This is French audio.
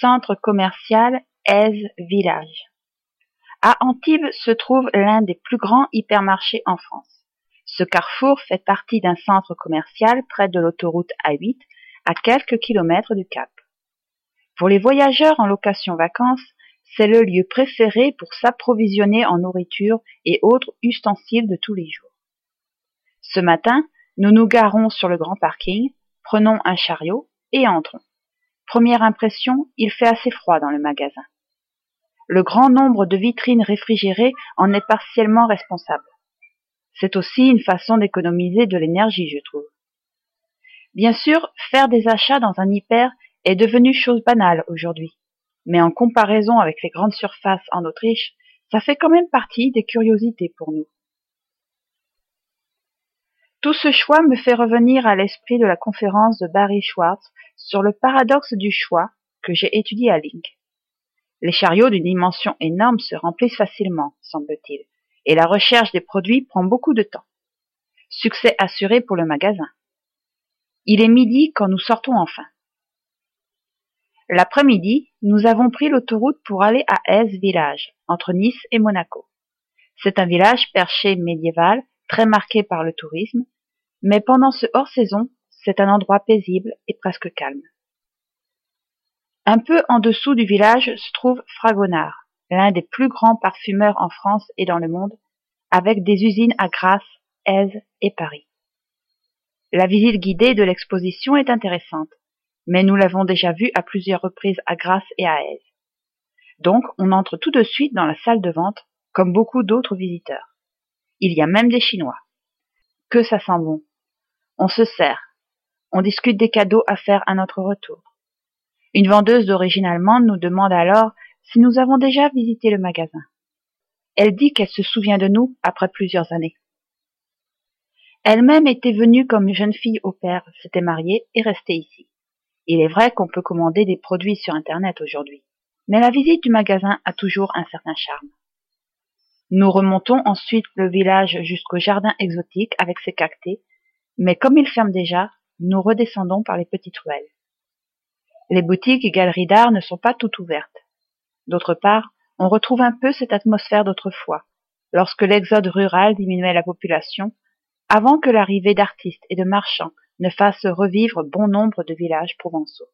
Centre commercial Aise Village. À Antibes se trouve l'un des plus grands hypermarchés en France. Ce carrefour fait partie d'un centre commercial près de l'autoroute A8, à quelques kilomètres du Cap. Pour les voyageurs en location vacances, c'est le lieu préféré pour s'approvisionner en nourriture et autres ustensiles de tous les jours. Ce matin, nous nous garons sur le grand parking, prenons un chariot et entrons. Première impression, il fait assez froid dans le magasin. Le grand nombre de vitrines réfrigérées en est partiellement responsable. C'est aussi une façon d'économiser de l'énergie, je trouve. Bien sûr, faire des achats dans un hyper est devenu chose banale aujourd'hui. Mais en comparaison avec les grandes surfaces en Autriche, ça fait quand même partie des curiosités pour nous. Tout ce choix me fait revenir à l'esprit de la conférence de Barry Schwartz sur le paradoxe du choix que j'ai étudié à Link. Les chariots d'une dimension énorme se remplissent facilement, semble-t-il, et la recherche des produits prend beaucoup de temps. Succès assuré pour le magasin. Il est midi quand nous sortons enfin. L'après-midi, nous avons pris l'autoroute pour aller à Aise Village, entre Nice et Monaco. C'est un village perché médiéval, très marqué par le tourisme, mais pendant ce hors-saison, c'est un endroit paisible et presque calme. Un peu en dessous du village se trouve Fragonard, l'un des plus grands parfumeurs en France et dans le monde, avec des usines à Grasse, Aise et Paris. La visite guidée de l'exposition est intéressante, mais nous l'avons déjà vu à plusieurs reprises à Grasse et à Aise. Donc on entre tout de suite dans la salle de vente, comme beaucoup d'autres visiteurs. Il y a même des Chinois. Que ça sent bon. On se sert. On discute des cadeaux à faire à notre retour. Une vendeuse d'origine allemande nous demande alors si nous avons déjà visité le magasin. Elle dit qu'elle se souvient de nous après plusieurs années. Elle-même était venue comme jeune fille au père, s'était mariée et restait ici. Il est vrai qu'on peut commander des produits sur Internet aujourd'hui, mais la visite du magasin a toujours un certain charme. Nous remontons ensuite le village jusqu'au jardin exotique avec ses cactés, mais comme il ferme déjà, nous redescendons par les petites ruelles. Les boutiques et galeries d'art ne sont pas toutes ouvertes. D'autre part, on retrouve un peu cette atmosphère d'autrefois, lorsque l'exode rural diminuait la population, avant que l'arrivée d'artistes et de marchands ne fasse revivre bon nombre de villages provençaux.